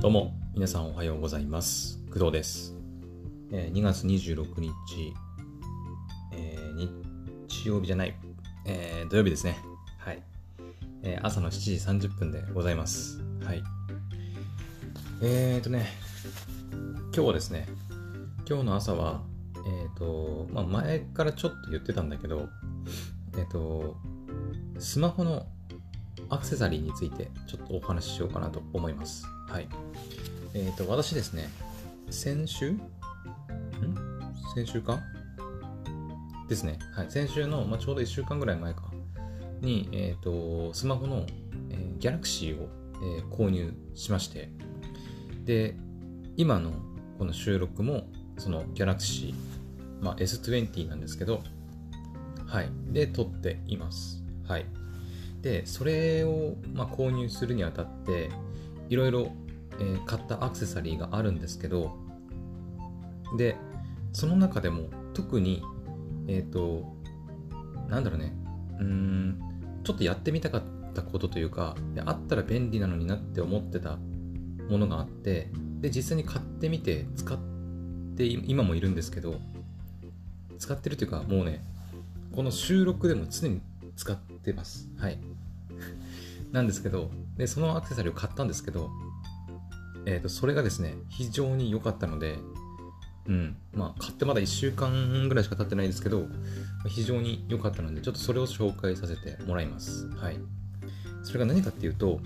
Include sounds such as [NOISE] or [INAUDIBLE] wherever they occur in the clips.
どうも、皆さんおはようございます。工藤です。えー2月26日、えー日曜日じゃない、えー土曜日ですね。はい、え朝の7時30分でございます。はい。えーとね、今日はですね、今日の朝は、えーと、まあ前からちょっと言ってたんだけど、えーと、スマホのアクセサリーについてちょっとお話ししようかなと思います。はい。えっ、と、私ですね、先週？ん？先週か？ですね。はい。先週の、まあ、ちょうど1週間ぐらい前かに、えっ、と、スマホの、えー、Galaxy を、えー購入しまして、で、今のこの収録も、その Galaxy、まあ、S20 なんですけど、はい。で、撮っています。はい。で、それを、まあ、購入するにあたって、いろいろ、買ったアクセサリーがあるんですけど、で、その中でも特に、えっ、と、なんだろうね、うん、ちょっとやってみたかったことというか、であったら便利なのになって思ってたものがあって、で、実際に買ってみて使って今もいるんですけど、使ってるというか、もうね、この収録でも常に使ってます。はい。[LAUGHS] なんですけど、で、そのアクセサリーを買ったんですけど、えっ、と、それがですね、非常に良かったので、うん、まあ、買ってまだ1週間ぐらいしか経ってないですけど、非常に良かったので、ちょっとそれを紹介させてもらいます。はい。それが何かっていうと、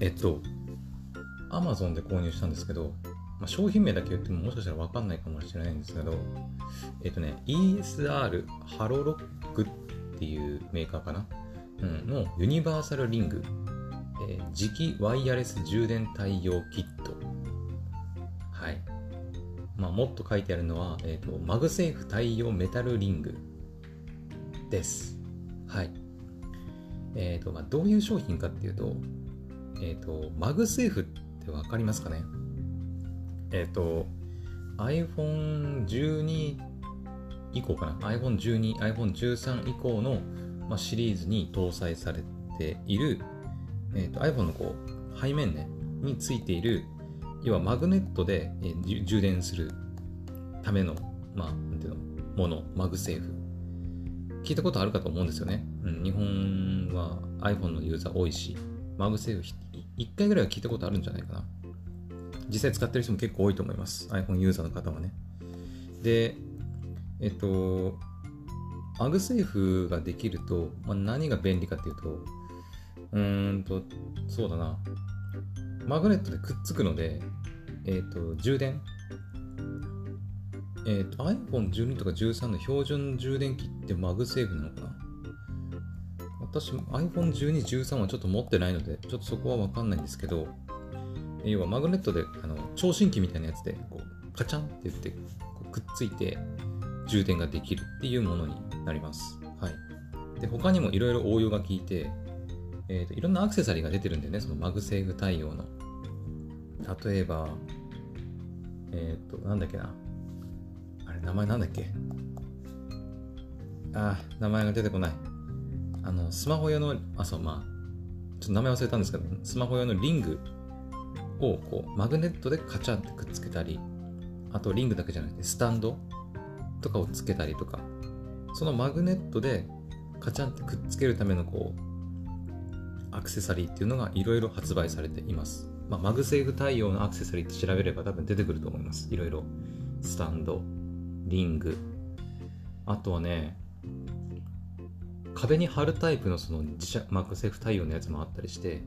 えっと、Amazon で購入したんですけど、まあ、商品名だけ言ってももしかしたら分かんないかもしれないんですけど、えっとね、ESR HaloLock っていうメーカーかな、うん、のユニバーサルリング、えー磁気ワイヤレス充電対応キット。はい。まあ、もっと書いてあるのは、えっ、と、 MagSafe 対応メタルリングです。はい。えっ、と、まあ、どういう商品かっていうと、えっ、と、 MagSafe ってわかりますかね？えっ、と、iPhone12 以降かな ?iPhone12、iPhone13 以降の、まあ、シリーズに搭載されている、えー、と iPhone のこう背面、ね、についている要はマグネットで、えー充電するための,、まあ、なんていうの？もの MagSafe。聞いたことあるかと思うんですよね、うん、日本は iPhone のユーザー多いし MagSafe1回ぐらいは聞いたことあるんじゃないかな。実際使ってる人も結構多いと思います。iPhone ユーザーの方はね。でえっと MagSafeができると、まあ、何が便利かっていうとうーんと、そうだな。マグネットでくっつくので、えっ、と、充電。えっ、と、iPhone12 とか13の標準充電器って MagSafe なのかな？私、iPhone12、13はちょっと持ってないので、ちょっとそこはわかんないんですけど、要はマグネットで、あの、聴診器みたいなやつで、こう、カチャンって言って、くっついて、充電ができるっていうものになります。はい。で、他にもいろいろ応用が効いて、えーといろんなアクセサリーが出てるんでね、その MagSafe 対応の。例えば、えっ、と、なんだっけな。あれ、名前なんだっけあー、名前が出てこない。あの、スマホ用の、あ、そう、まあ、ちょっと名前忘れたんですけど、スマホ用のリングをこうマグネットでカチャンってくっつけたり、あとリングだけじゃなくて、スタンドとかをつけたりとか、そのマグネットでカチャンってくっつけるためのこう、アクセサリーっていうのがいろいろ発売されています。まあ、マグセーフ対応のアクセサリーって調べれば多分出てくると思います。いろいろ。スタンド、リング、あとはね、壁に貼るタイプのその磁石マグセーフ対応のやつもあったりして、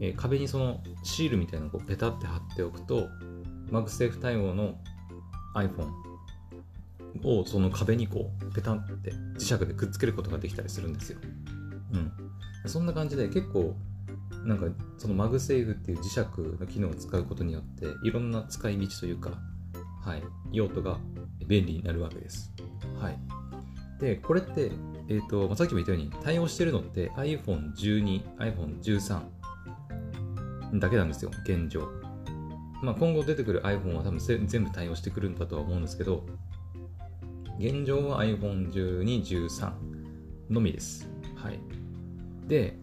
えー壁にそのシールみたいなのをペタって貼っておくと、マグセーフ対応の iPhone をその壁にこうペタンって磁石でくっつけることができたりするんですよ。うん。そんな感じで結構なんかそのマグセーフっていう磁石の機能を使うことによっていろんな使い道というか、はい、用途が便利になるわけです。はい。で、これって、えっ、と、まあ、さっきも言ったように対応してるのって iPhone12、iPhone13 だけなんですよ、現状。まあ、今後出てくる iPhone は多分全部対応してくるんだとは思うんですけど、現状は iPhone12、13のみです。はい。で、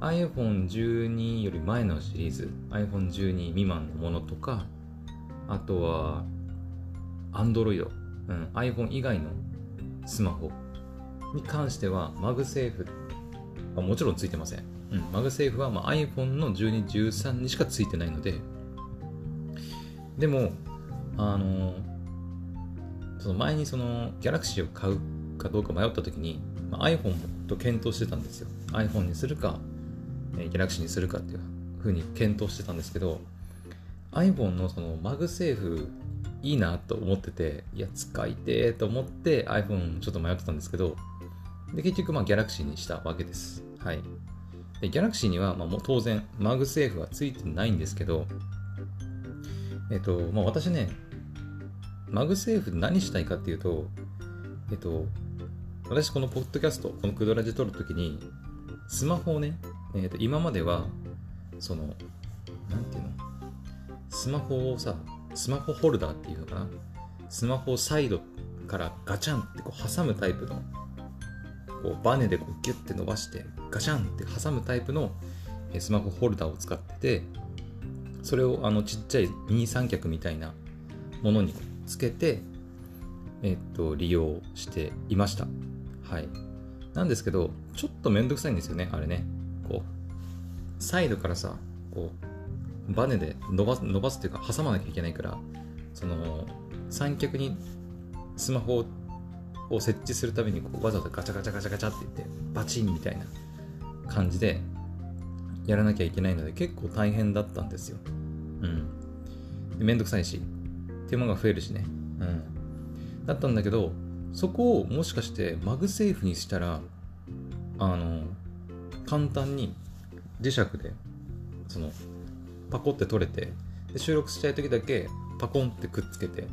iPhone12 より前のシリーズ iPhone12 未満のものとかあとは Android、うん、iPhone 以外のスマホに関してはマグセーフはもちろんついてません、うん、マグセーフはま iPhone の12、13にしかついてないのででもあのその前にその Galaxy を買うかどうか迷った時に、まあ、iPhone と検討してたんですよ。iPhone にするか、えー、Galaxy にするかっていうふうに検討してたんですけど iPhone のそのマグセーフいいなと思ってていや使いてーと思って iPhone ちょっと迷ってたんですけどで結局まあ Galaxy にしたわけです。はい。で Galaxy にはまあもう当然マグセーフはついてないんですけどえっとまあ私ねマグセーフ何したいかっていうとえっと私このポッドキャストこのクドラジ撮るときにスマホをね、えっと今まではそのなんていうのスマホをさスマホホルダーっていうのかなスマホをサイドからガチャンってこう挟むタイプのこうバネでこうギュッて伸ばしてガチャンって挟むタイプのスマホホルダーを使っててそれをあのちっちゃいミニ三脚みたいなものにつけてえっと利用していましたはいなんですけどちょっとめんどくさいんですよねあれねこうサイドからさこうバネで伸ばす伸ばすっていうか挟まなきゃいけないからその三脚にスマホを設置するためにこうわざわざガチャガチャガチャガチャって言ってバチンみたいな感じでやらなきゃいけないので結構大変だったんですよ。うん。めんどくさいし、手間が増えるしね。うん。だったんだけど、そこをもしかしてマグセーフにしたら、あの、簡単に磁石で、その、パコって取れてで収録したい時だけパコンってくっつけて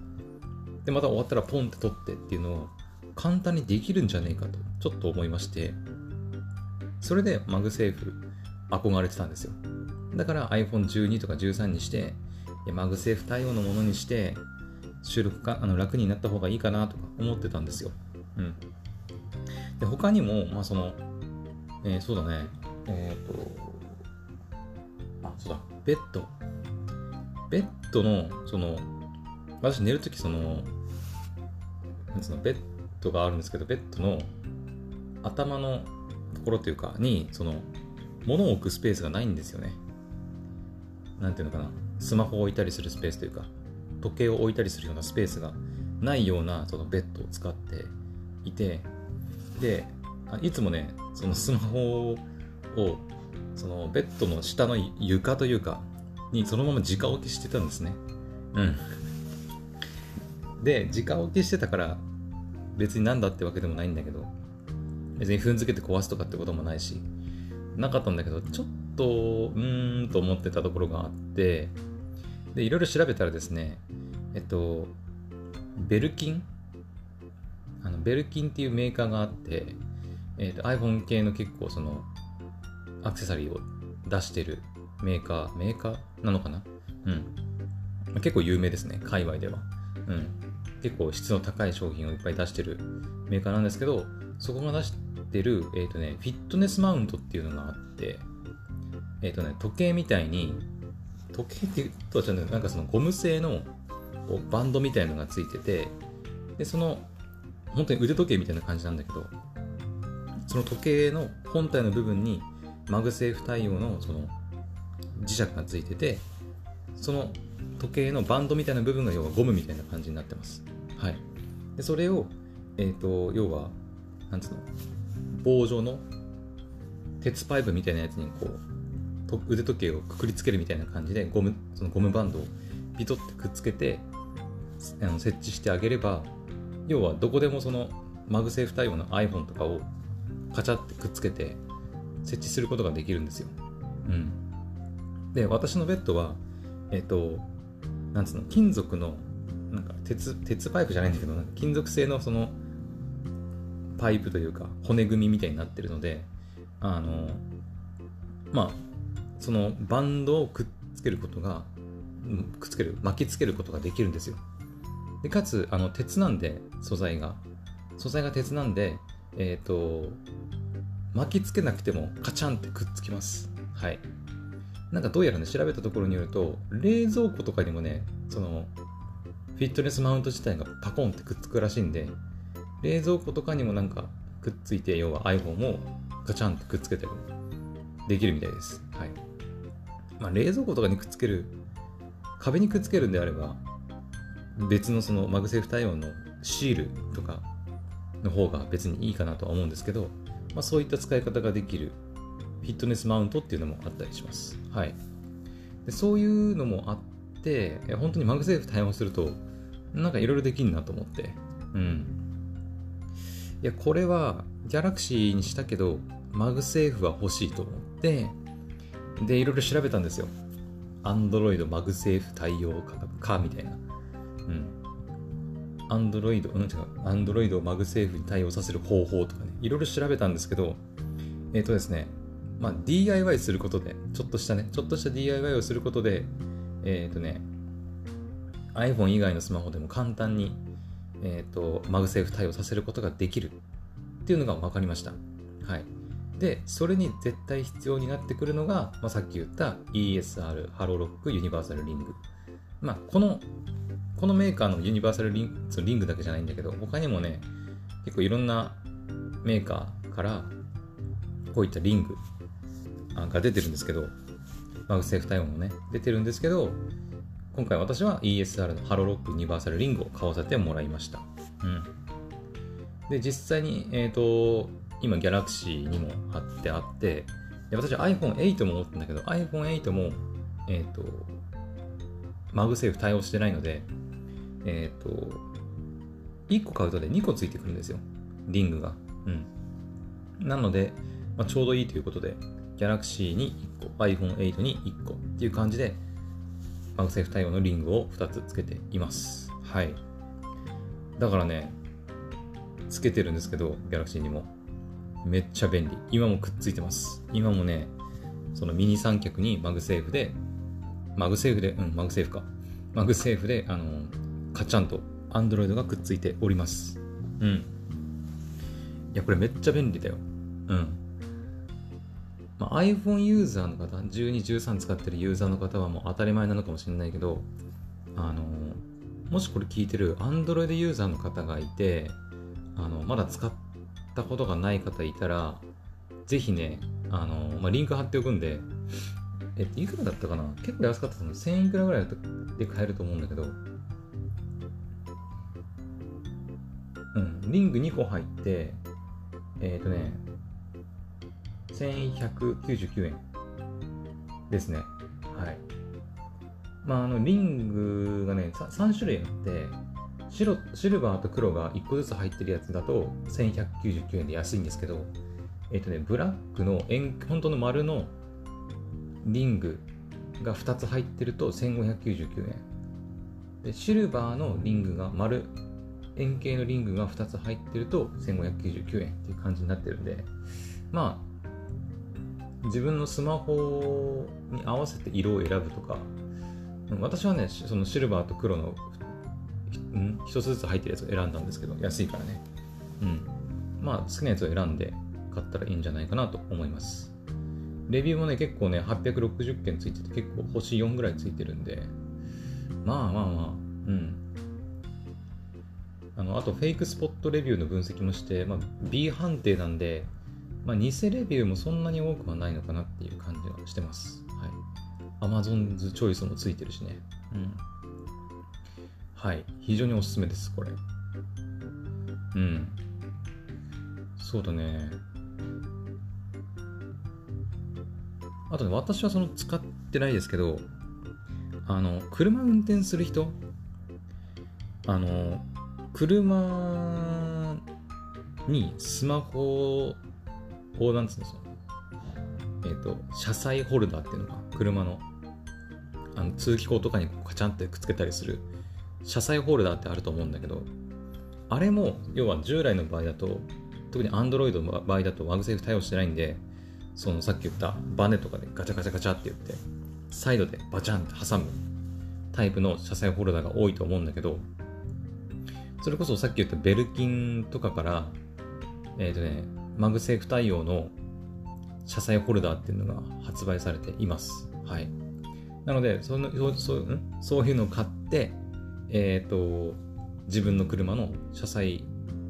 でまた終わったらポンって取ってっていうのを簡単にできるんじゃねえかとちょっと思いましてそれでマグセーフ憧れてたんですよだから iPhone12 とか13にしてマグセーフ対応のものにして収録かあの楽になった方がいいかなとか思ってたんですよ。うん。で、他にも、まあその、えー、そうだね、えっ、ー、と、あ、そうだ、ベッド。ベッドの、その、私寝るとき、その、なんつうの、ベッドがあるんですけど、ベッドの頭のところというか、に、その、物を置くスペースがないんですよね。なんていうのかな、スマホを置いたりするスペースというか、時計を置いたりするようなスペースがないようなそのベッドを使っていて、で、いつもね、そのスマホをそのベッドの下の床というかにそのまま直置きしてたんですね。うん。で直置きしてたから別になんだってわけでもないんだけど別に踏んづけて壊すとかってこともないしなかったんだけどちょっとうーんと思ってたところがあってでいろいろ調べたらですねえっとベルキンあのベルキンっていうメーカーがあって、えっと iPhone 系の結構そのアクセサリーを出してるメーカー、メーカーなのかな？うん。結構有名ですね、界隈では。うん。結構質の高い商品をいっぱい出してるメーカーなんですけど、そこが出してる、えっ、ー、とね、フィットネスマウントっていうのがあって、えっ、ー、とね、時計みたいに、時計って言うとはなんかそのゴム製のバンドみたいのがついてて、で、その、本当に腕時計みたいな感じなんだけど、その時計の本体の部分にマグセーフ対応のその磁石がついててその時計のバンドみたいな部分が要はゴムみたいな感じになってます。はい。で、それを、えっ、ー、と、要は、なんつうの、棒状の鉄パイプみたいなやつにこう、腕時計をくくりつけるみたいな感じで、ゴム、そのゴムバンドをピトってくっつけて、あの設置してあげれば、要はどこでもそのマグセーフ対応の iPhone とかをカチャってくっつけて設置することができるんですよ。うん。で、私のベッドは、えっ、と、なんつうの、金属の、なんか鉄、鉄パイプじゃないんだけど、金属製のその、パイプというか、骨組みみたいになってるので、あの、まあ、そのバンドをくっつけることが、くっつける、巻きつけることができるんですよ。でかつ、あの、鉄なんで、素材が。素材が鉄なんで、えっ、ー、と、巻きつけなくてもカチャンってくっつきますはいなんかどうやらね調べたところによると冷蔵庫とかにもねそのフィットネスマウント自体がパコンってくっつくらしいんで冷蔵庫とかにもなんかくっついて要は iPhone をガチャンってくっつけたりできるみたいですまあ冷蔵庫とかにくっつける壁にくっつけるんであれば別のそのマグセーフ対応のシールとかの方が別にいいかなとは思うんですけど、まあ、そういった使い方ができるフィットネスマウントっていうのもあったりします。はい。でそういうのもあって、本当にマグセーフ対応すると、なんかいろいろできんなと思って。うん。いや、これは、ギャラクシーにしたけど、マグセーフは欲しいと思って、で、いろいろ調べたんですよ。Android マグセーフ対応かみたいな。うん。アンドロイド、うん、違う、アンドロイドをマグセーフに対応させる方法とかね、いろいろ調べたんですけど、えっ、ー、とですね、まあ、DIY することで、ちょっとしたね、ちょっとした DIY をすることで、えっ、ー、とね、iPhone 以外のスマホでも簡単に、えっ、ー、と、マグセーフ対応させることができるっていうのが分かりました。はい。で、それに絶対必要になってくるのが、まあ、さっき言った ESR、 HaloLock、ユニバーサルリング。まあ、この、このメーカーのユニバーサルリン、そのリングだけじゃないんだけど、他にもね、結構いろんなメーカーから、こういったリングが出てるんですけど、 MagSafe 対応もね、出てるんですけど、今回私は ESR の HaloLock ユニバーサルリングを買わせてもらいました。うん。で、実際に、えっ、ー、と、今、 Galaxy にも貼ってあって、で私 iPhone8 も持ってんだけど、iPhone8 も、えっ、ー、と、 MagSafe 対応してないので、えっ、ー、と、1個買うとで2個ついてくるんですよ。リングが。うん。なので、まあ、ちょうどいいということで、Galaxy に1個、iPhone8 に1個っていう感じで、 MagSafe 対応のリングを2つつけています。はい。だからね、つけてるんですけど、Galaxy にも。めっちゃ便利。今もくっついてます。今もね、そのミニ三脚に MagSafe で、 MagSafe で、うん、 MagSafe か。 MagSafe で、あの、カチャンと Android がくっついております。うん。いや、これめっちゃ便利だよ。うん。まあ、iPhone ユーザーの方、12、13使ってるユーザーの方はもう当たり前なのかもしれないけど、あの、もしこれ聞いてる Android ユーザーの方がいて、あの、まだ使ってたことがない方いたら、ぜひね、あの、まあ、リンク貼っておくんで、えっと、いくらだったかな？結構安かったの1000いくらぐらいで買えると思うんだけど、うん、リング2個入って、えっ、ー、とね、1199円ですね。はい。まあ、あの、リングがね、3種類あって、白、シルバーと黒が1個ずつ入ってるやつだと1199円で安いんですけど、えっ、とね、ブラックの円、本当の丸のリングが2つ入ってると1599円。で、シルバーのリングが丸、円形のリングが2つ入ってると1599円っていう感じになってるんで、まあ、自分のスマホに合わせて色を選ぶとか、私はね、そのシルバーと黒の、うん、一つずつ入ってるやつを選んだんですけど、安いからね。うん。まあ、好きなやつを選んで買ったらいいんじゃないかなと思います。レビューもね、結構ね、860件ついてて、結構星4ぐらいついてるんで、まあまあまあ、うん。あの、あと、フェイクスポットレビューの分析もして、まあ、B 判定なんで、まあ、偽レビューもそんなに多くはないのかなっていう感じはしてます。はい。Amazon ズチョイスもついてるしね。うん。はい。非常におすすめです、これ。うん。そうだね。あとね、私はその使ってないですけど、あの、車運転する人、あの、車にスマホこうなんつうんですよ。えっ、ー、と、車載ホルダーっていうのが、車の、あの通気口とかにカチャンってくっつけたりする、車載ホルダーってあると思うんだけど、あれも、要は従来の場合だと、特に Android の場合だと MagSafe 対応してないんで、そのさっき言ったバネとかでガチャガチャガチャって言って、サイドでバチャンって挟むタイプの車載ホルダーが多いと思うんだけど、それこそさっき言った Belkin とかから、えっ、ー、とね、 MagSafe 対応の車載ホルダーっていうのが発売されています。はい。なので、そのそうそういうのを買って、えっ、ー、と、自分の車の車載、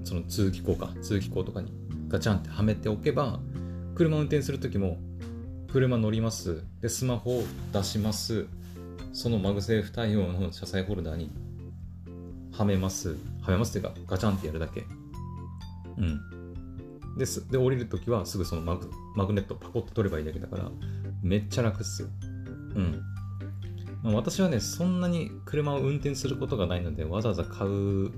その通気口か、通気口とかにガチャンってはめておけば、車運転するときも、車乗ります。で、スマホを出します。その MagSafe 対応の車載ホルダーにはめます。はめますっていうか、ガチャンってやるだけ。うん。です。で、降りるときはすぐそのマグマグネットパコッと取ればいいだけだから、めっちゃ楽っすよ。うん。私はね、そんなに車を運転することがないので、わざわざ買う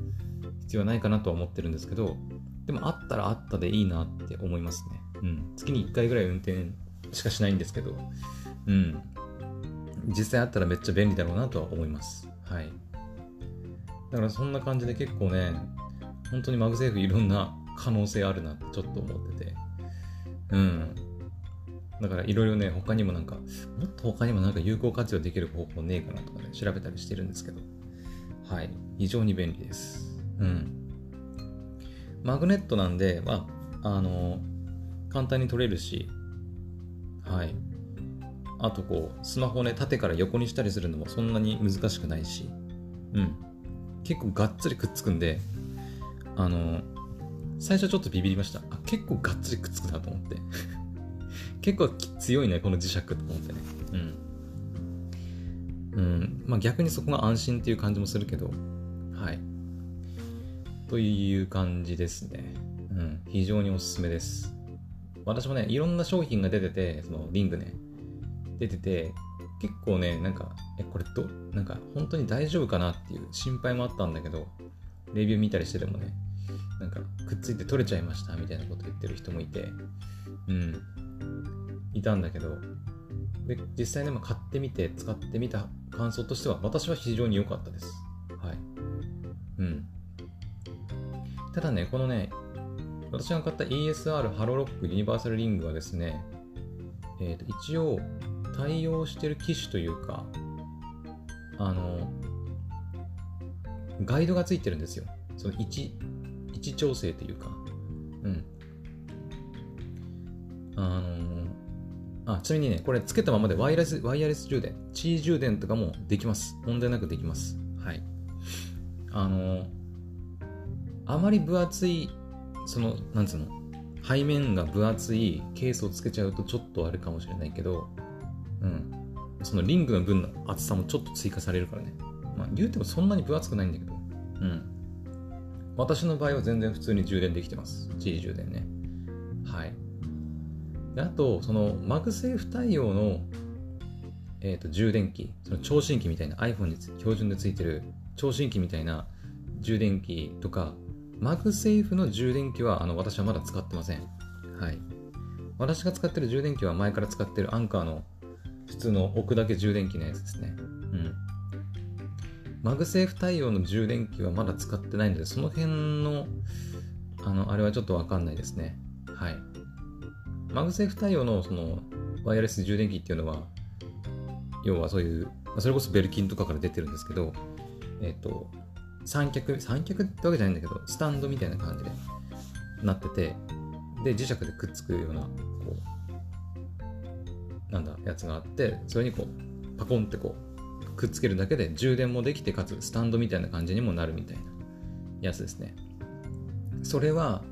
必要はないかなとは思ってるんですけど、でもあったらあったでいいなって思いますね。うん。月に1回ぐらい運転しかしないんですけど、うん。実際あったらめっちゃ便利だろうなとは思います。はい。だからそんな感じで結構ね、本当に MagSafe いろんな可能性あるなってちょっと思ってて。うん。だからいろいろね、他にもなんか、もっと他にもなんか有効活用できる方法ねえかなとかね、調べたりしてるんですけど。はい。非常に便利です。うん。マグネットなんで、まあ、あの、簡単に取れるし、はい。あとこう、スマホね、縦から横にしたりするのもそんなに難しくないし、うん。結構がっつりくっつくんで、あの、最初ちょっとビビりました。あ、結構がっつりくっつくなと思って。結構強いね、この磁石と思ってね。うん。うん。まあ逆にそこが安心っていう感じもするけど、はい。という感じですね。うん。非常におすすめです。私もね、いろんな商品が出てて、そのリングね、出てて、結構ね、なんか、え、これど、なんか本当に大丈夫かなっていう心配もあったんだけど、レビュー見たりしててもね、なんかくっついて取れちゃいましたみたいなこと言ってる人もいて、うん、いたんだけど、で、実際ね、ま、買ってみて、使ってみた感想としては、私は非常に良かったです。はい。うん。ただね、このね、私が買った ESR ハロロックユニバーサルリングはですね、えー、と一応対応してる機種というか、あの、ガイドがついてるんですよ。その位置、位置調整というか、うん。あのあ、ちなみにね、これつけたままでワイヤレス、ワイヤレス充電、地位充電とかもできます。問題なくできます。はい。あのあまり分厚い、その、なんつうの、背面が分厚いケースをつけちゃうとちょっとあるかもしれないけど、うん。そのリングの分の厚さもちょっと追加されるからね。まあ、言うてもそんなに分厚くないんだけど、うん。私の場合は全然普通に充電できてます。地位充電ね。であと、その MagSafe 対応の、えーと、充電器、その聴診器みたいな iPhone に標準でついてる聴診器みたいな充電器とか、 MagSafe の充電器はあの私はまだ使ってません。はい。私が使ってる充電器は前から使ってる Anker の普通の置くだけ充電器のやつですね。うん。 MagSafe 対応の充電器はまだ使ってないので、その辺の、あの、あれはちょっとわかんないですね。はい。MagSafe 対応のそのワイヤレス充電器っていうのは、要はそういう、それこそ Belkin とかから出てるんですけど、えっ、と、三脚、三脚ってわけじゃないんだけど、スタンドみたいな感じでなってて、で、磁石でくっつくような、こう、なんだ、やつがあって、それにこう、パコンってこう、くっつけるだけで充電もできて、かつスタンドみたいな感じにもなるみたいなやつですね。それは、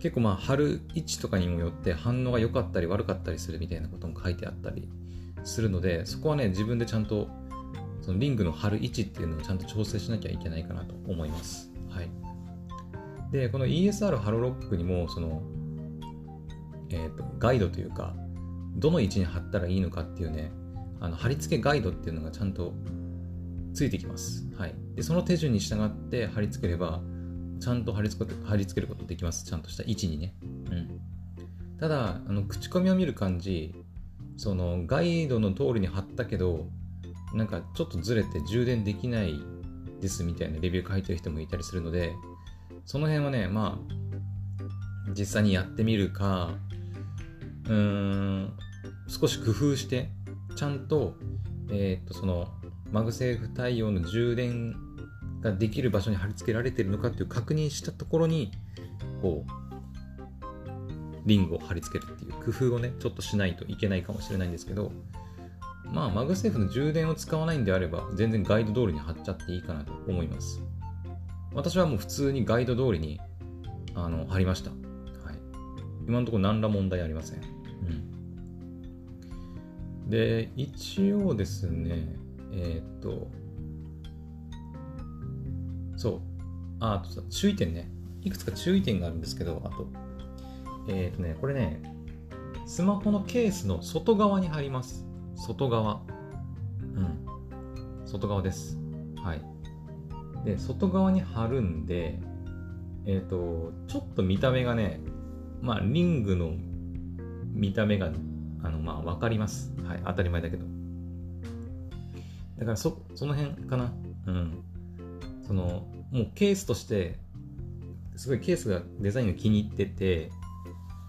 結構まあ貼る位置とかにもよって反応が良かったり悪かったりするみたいなことも書いてあったりするのでそこはね自分でちゃんとそのリングの貼る位置っていうのをちゃんと調整しなきゃいけないかなと思います。はい。で、この ESR ハロロックにも、その、えっ、ー、と、ガイドというか、どの位置に貼ったらいいのかっていうね、あの貼り付けガイドっていうのがちゃんとついてきます。はい。で、その手順に従って貼り付ければ、ちゃんと貼り付け貼り付けることできます。ちゃんとした位置にね。うん。ただ、あの口コミを見る感じ、そのガイドの通りに貼ったけど、なんかちょっとずれて充電できないですみたいなレビュー書いてる人もいたりするので、その辺はね、まあ、実際にやってみるか、うーん、少し工夫して、ちゃんと、えー、っと、その、 MagSafe 対応の充電ができる場所に貼り付けられてるのかっていう確認したところに、こう、リングを貼り付けるっていう工夫をね、ちょっとしないといけないかもしれないんですけど、まあ、 MagSafe の充電を使わないんであれば、全然ガイド通りに貼っちゃっていいかなと思います。私はもう普通にガイド通りにあの貼りました。はい。今のところ何ら問題ありません。うん。で、一応ですね、えー、っと、そう。あ、あと、注意点ね。いくつか注意点があるんですけど、あと、えー、とね、これね、スマホのケースの外側に貼ります。外側。うん。外側です。はい。で、外側に貼るんで、えっ、ー、と、ちょっと見た目がね、まあ、リングの見た目が、あの、まあ、わかります。はい。当たり前だけど。だからそ、その辺かな。うん。その、もうケースとして、すごいケースがデザインが気に入ってて、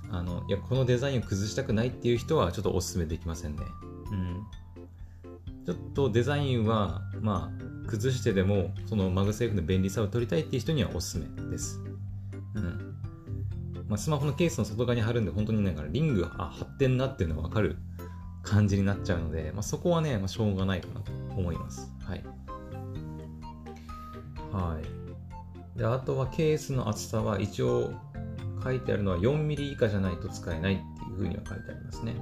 あの、いや、このデザインを崩したくないっていう人はちょっとおすすめできませんね。うん。ちょっとデザインは、まあ、崩してでも、その MagSafe の便利さを取りたいっていう人にはおすすめです。うん。まあ、スマホのケースの外側に貼るんで、本当になんかリングあ貼ってんなっていうのがわかる感じになっちゃうので、まあ、そこはね、まあ、しょうがないかなと思います。はい。で、あとはケースの厚さは一応書いてあるのは 4mm 以下じゃないと使えないっていうふうには書いてありますね。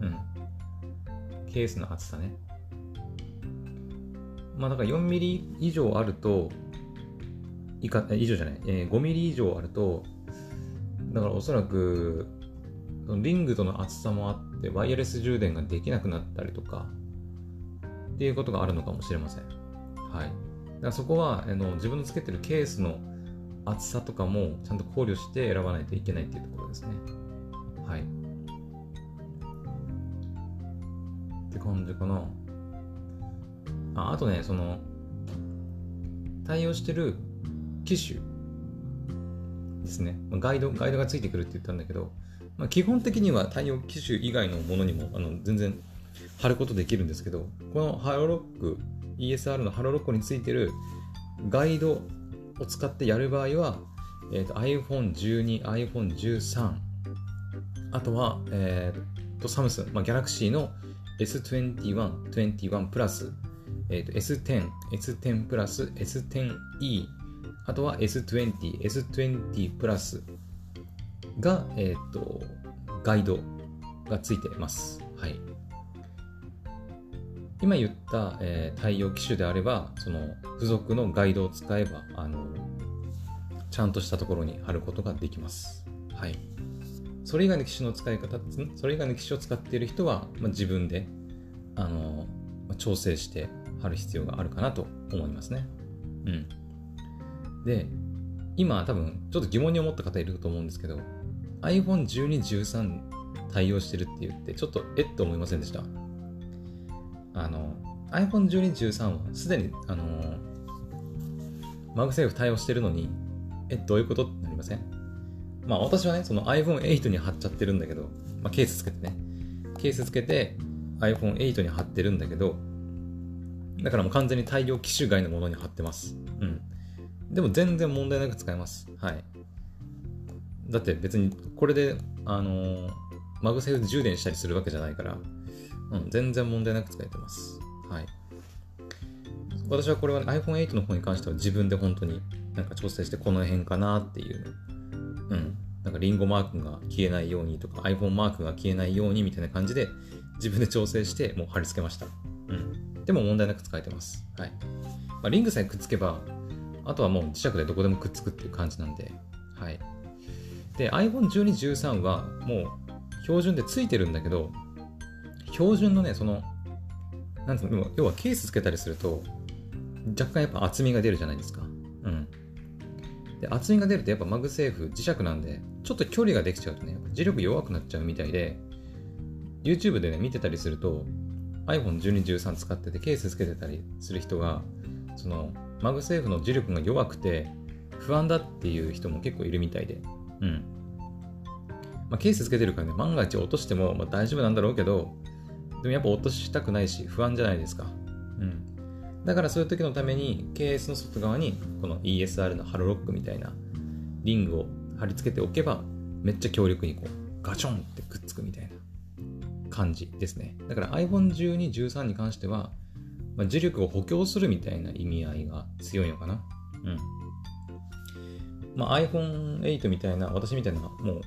うん。ケースの厚さね。まあだから4ミリ以上あると、以下、以上じゃない、えー、5ミリ以上あると、だからおそらく、リングとの厚さもあって、ワイヤレス充電ができなくなったりとか、っていうことがあるのかもしれません。はい。だからそこは、あの自分のつけてるケースの厚さとかもちゃんと考慮して選ばないといけないっていうところですね。はい。って感じかな。ああとね、その、対応してる機種ですね。ガイド、ガイドがついてくるって言ったんだけど、まあ、基本的には対応機種以外のものにもあの全然貼ることできるんですけど、このハロロック、ESR のハロロックについてるガイドを使ってやる場合は、えーと、iPhone12、iPhone13、あとは、えーと、サムスン、まあ、Galaxy の S21、21プラス、えー、と S10、S10 プラス、S10e、あとは S20、S20 プラスが、えっ、ー、と、ガイドがついています。はい。今言った、えー、対応機種であれば、その付属のガイドを使えば、あの、ちゃんとしたところに貼ることができます。はい。それ以外の機種の使い方、それ以外の機種を使っている人は、まあ、自分で、あの、調整して貼る必要があるかなと思いますね。うん。で、今多分ちょっと疑問に思った方いると思うんですけど、iPhone12、13対応してるって言って、ちょっとえっと思いませんでした？あの、iPhone12、13はすでに、あのMagSafe 対応してるのに、え、どういうことってなりません？まあ私はね、その iPhone8 に貼っちゃってるんだけど、まあケースつけてね、ケースつけて iPhone8 に貼ってるんだけど、だからもう完全に対応機種外のものに貼ってます。うん。でも全然問題なく使えます。はい。だって別にこれで、あのー、 MagSafe 充電したりするわけじゃないから、うん、全然問題なく使えてます。はい。私はこれは、ね、iPhone8 の方に関しては自分で本当になんか調整してこの辺かなっていううん。なんかリンゴマークが消えないようにとか iPhone マークが消えないようにみたいな感じで自分で調整してもう貼り付けました。うん。でも問題なく使えてます。はい。まあ、リングさえくっつけば、あとはもう磁石でどこでもくっつくっていう感じなんで、はい。で、iPhone12、13はもう標準でついてるんだけど、標準のね、その、なんつうの、要はケースつけたりすると、若干やっぱ厚みが出るじゃないですか。うん。で、厚みが出るとやっぱ MagSafe 磁石なんで、ちょっと距離ができちゃうとね、磁力弱くなっちゃうみたいで、YouTube でね、見てたりすると、iPhone12、13使っててケースつけてたりする人が、その、 MagSafe の磁力が弱くて不安だっていう人も結構いるみたいで、うん。まあ、ケースつけてるからね、万が一落としても、まあ、大丈夫なんだろうけど、でもやっぱ落としたくないし、不安じゃないですか。うん。だからそういう時のために、ケースの外側に、この ESR のハロロックみたいなリングを貼り付けておけば、めっちゃ強力にこうガチョンってくっつくみたいな感じですね。だから iPhone12、13に関しては、まあ、磁力を補強するみたいな意味合いが強いのかな。うん。まあ、iPhone8 みたいな、私みたいな、もう、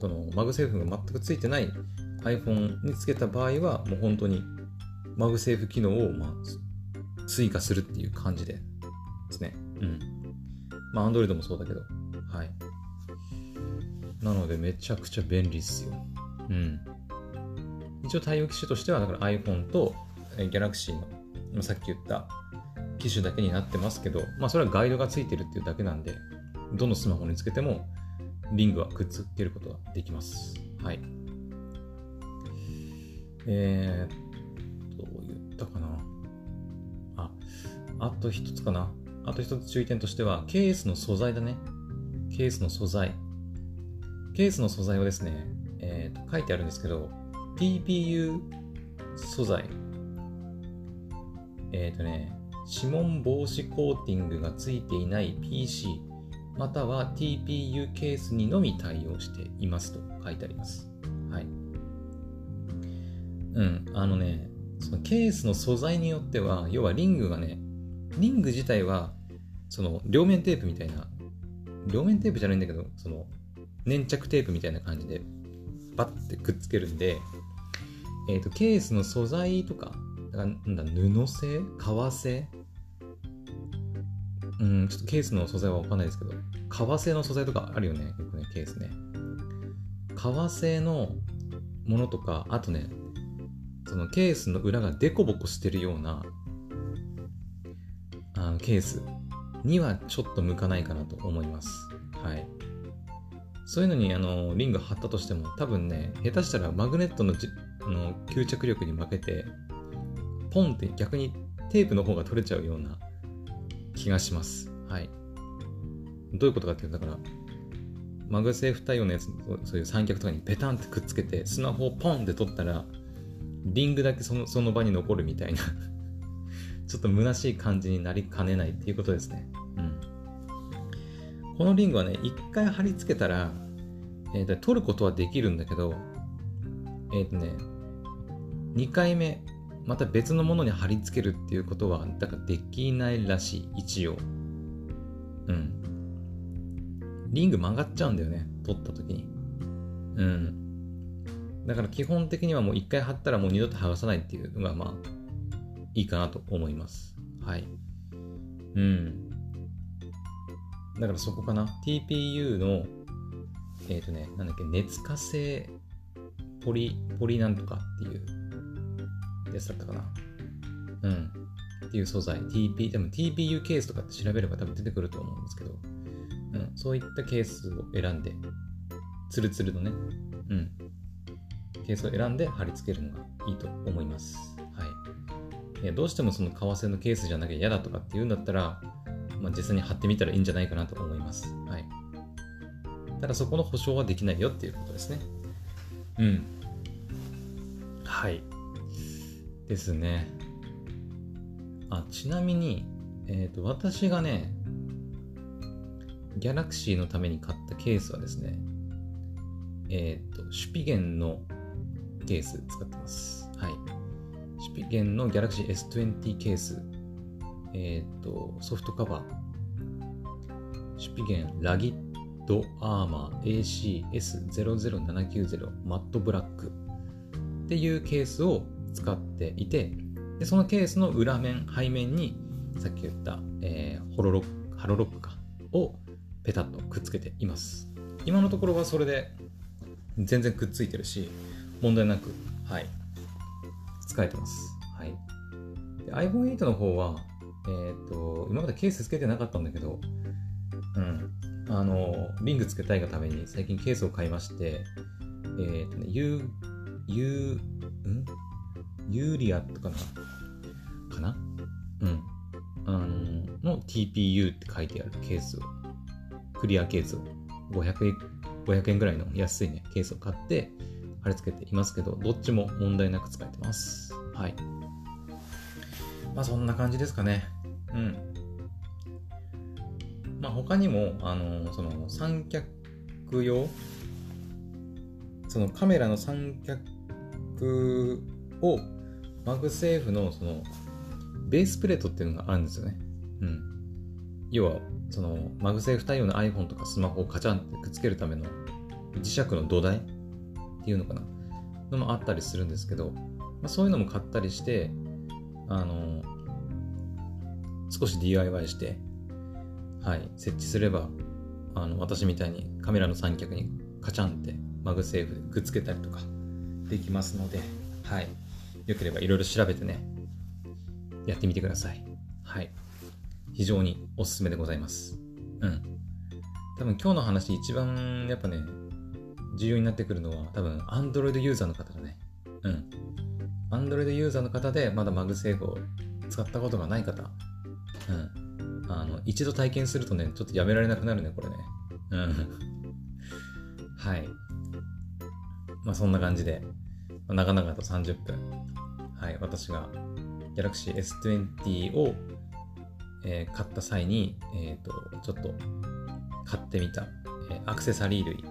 その MagSafe が全くついてない iPhone につけた場合は、もう本当に MagSafe 機能を、まあ、追加するっていう感じでですね。うん。まあ、Android もそうだけど、はい。なので、めちゃくちゃ便利っすよ。うん。一応対応機種としては、だから iPhone と Galaxy の、さっき言った機種だけになってますけど、まあ、それはガイドがついてるっていうだけなんで、どのスマホにつけてもリングはくっつけることができます。はい。えー、どう言ったかな。あ、あと一つかな。あと一つ注意点としては、ケースの素材だね。ケースの素材。ケースの素材はですね、えー、と書いてあるんですけど、PPU 素材。えっ、ー、とね、指紋防止コーティングがついていない PC または TPU ケースにのみ対応していますと書いてあります。うん、あのね、そのケースの素材によっては、要はリングがね、リング自体は、その両面テープみたいな、両面テープじゃないんだけど、その粘着テープみたいな感じで、バッてくっつけるんで、えっ、ー、と、ケースの素材とか、なんだ布製？革製？うん、ちょっとケースの素材はわかんないですけど、革製の素材とかあるよね、よくね、ケースね。革製のものとか、あとね、そのケースの裏がデコボコしてるようなあのケースにはちょっと向かないかなと思います。はい。そういうのにあのリング貼ったとしても多分ね、下手したらマグネットのじあの吸着力に負けて、ポンって逆にテープの方が取れちゃうような気がします。はい。どういうことかっていうと、だから、 MagSafe 対応のやつ、そういう三脚とかにペタンってくっつけて、スマホをポンって取ったら、リングだけそのその場に残るみたいな [LAUGHS] ちょっと虚しい感じになりかねないっていうことですね。うん。このリングはね、一回貼り付けたら、えー、取ることはできるんだけど、えっ、ー、とね、2回目、また別のものに貼り付けるっていうことは、だからできないらしい、一応。うん。リング曲がっちゃうんだよね、取った時に。うん。だから基本的にはもう一回貼ったらもう二度と剥がさないっていうのがまあ、いいかなと思います。はい。うん。だからそこかな。TPU の、えっ、ー、とね、なんだっけ、熱化性ポリ、ポリなんとかっていうやつだったかな。うん。っていう素材。TP、でも TPU ケースとかって調べれば多分出てくると思うんですけど、うん。そういったケースを選んで、ツルツルのね、うん。ケースを選んで貼り付けるのがいいと思います。はい。どうしてもその為替のケースじゃなきゃ嫌だとかっていうんだったら、まあ、実際に貼ってみたらいいんじゃないかなと思います。はい。ただそこの保証はできないよっていうことですね。うん。はい。ですね。あ、ちなみに、えっ、ー、と、私がね、ギャラクシーのために買ったケースはですね、えっ、ー、と、シュピゲンのケース使ってます。はい。シュピゲンのギャラクシー S20 ケース。えっ、ー、と、ソフトカバー。シュピゲンラギッドアーマー ACS00790 マットブラックっていうケースを使っていて、でそのケースの裏面、背面に、さっき言った、えー、ホロロック、ハロロックか、をペタッとくっつけています。今のところはそれで全然くっついてるし、問題なく、はい、使えてます。はい。iPhone8 の方は、えっ、ー、と、今までケースつけてなかったんだけど、うん、あの、リングつけたいがために最近ケースを買いまして、えっ、ー、とね、U、U、ん？ユーリアットかな？かな？うん。あのの TPU って書いてあるケースを、クリアケースを、500円、500円ぐらいの安いね、ケースを買って貼り付けていますけど、どっちも問題なく使えてます。はい。まあそんな感じですかね。うん。まあ他にも、あの、その三脚用？そのカメラの三脚を MagSafe のそのベースプレートっていうのがあるんですよね。うん。要は、その MagSafe 対応の iPhone とかスマホをカチャンってくっつけるための磁石の土台っていうのかなのもあったりするんですけど、まあ、そういうのも買ったりして、あの、少し DIY して、はい、設置すれば、あの、私みたいにカメラの三脚にカチャンって MagSafe でくっつけたりとかできますので、はい。よければいろいろ調べてね、やってみてください。はい。非常におすすめでございます。うん。多分今日の話一番やっぱね、重要になってくるのは多分 Android ユーザーの方だね。うん。Android ユーザーの方でまだ MagSafe を使ったことがない方。うん。あの、一度体験するとね、ちょっとやめられなくなるね、これね。うん。[LAUGHS] はい。まあそんな感じで、まあ、長々と30分、はい、私が Galaxy S20 を、えー、買った際に、えーと、ちょっと買ってみた、えー、アクセサリー類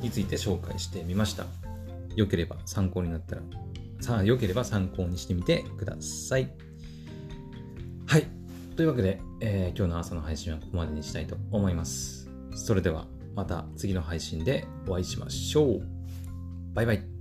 について紹介してみました。よければ参考になったら、さあ、よければ参考にしてみてください。はい。というわけで、えー、今日の朝の配信はここまでにしたいと思います。それではまた次の配信でお会いしましょう。バイバイ。